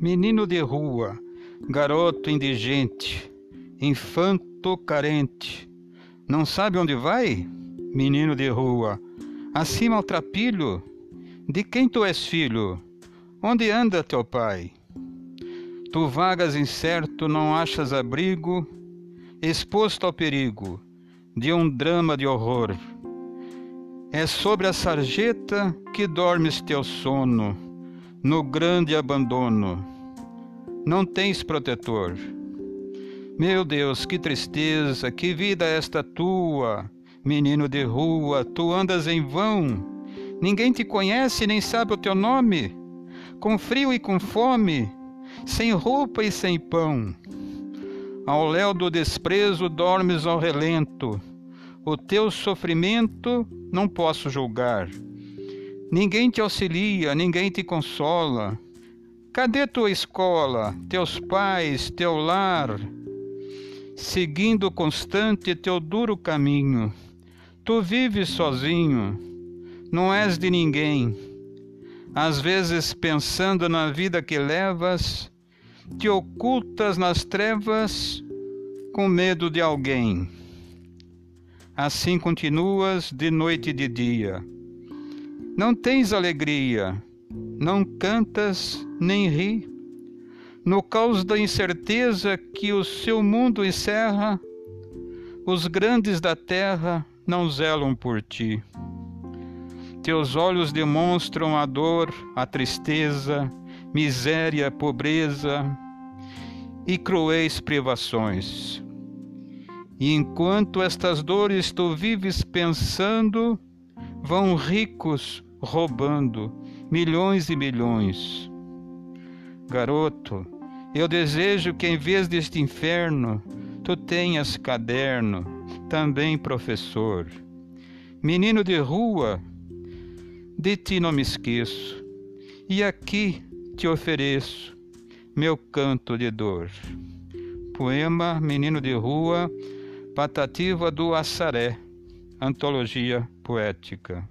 Menino de rua, garoto indigente, infanto carente, não sabe onde vai? Menino de rua, acima ao trapilho, de quem tu és filho? Onde anda teu pai? Tu vagas incerto, não achas abrigo, exposto ao perigo de um drama de horror. É sobre a sarjeta que dormes teu sono, no grande abandono. Não tens protetor. Meu Deus, que tristeza, que vida é esta tua, menino de rua, tu andas em vão. Ninguém te conhece nem sabe o teu nome. Com frio e com fome, sem roupa e sem pão. Ao léu do desprezo dormes ao relento. O teu sofrimento não posso julgar. Ninguém te auxilia, ninguém te consola. Cadê tua escola, teus pais, teu lar? Seguindo constante teu duro caminho, tu vives sozinho, não és de ninguém. Às vezes, pensando na vida que levas, te ocultas nas trevas com medo de alguém. Assim continuas de noite e de dia. Não tens alegria, não cantas nem ri. No caos da incerteza que o seu mundo encerra, os grandes da terra não zelam por ti. Teus olhos demonstram a dor, a tristeza, miséria, pobreza e cruéis privações. E enquanto estas dores tu vives pensando, vão ricos roubando milhões e milhões. Garoto, eu desejo que em vez deste inferno, tu tenhas caderno, também professor. Menino de rua, de ti não me esqueço, e aqui te ofereço meu canto de dor. Poema Menino de Rua Patativa do Assaré, Antologia Poética.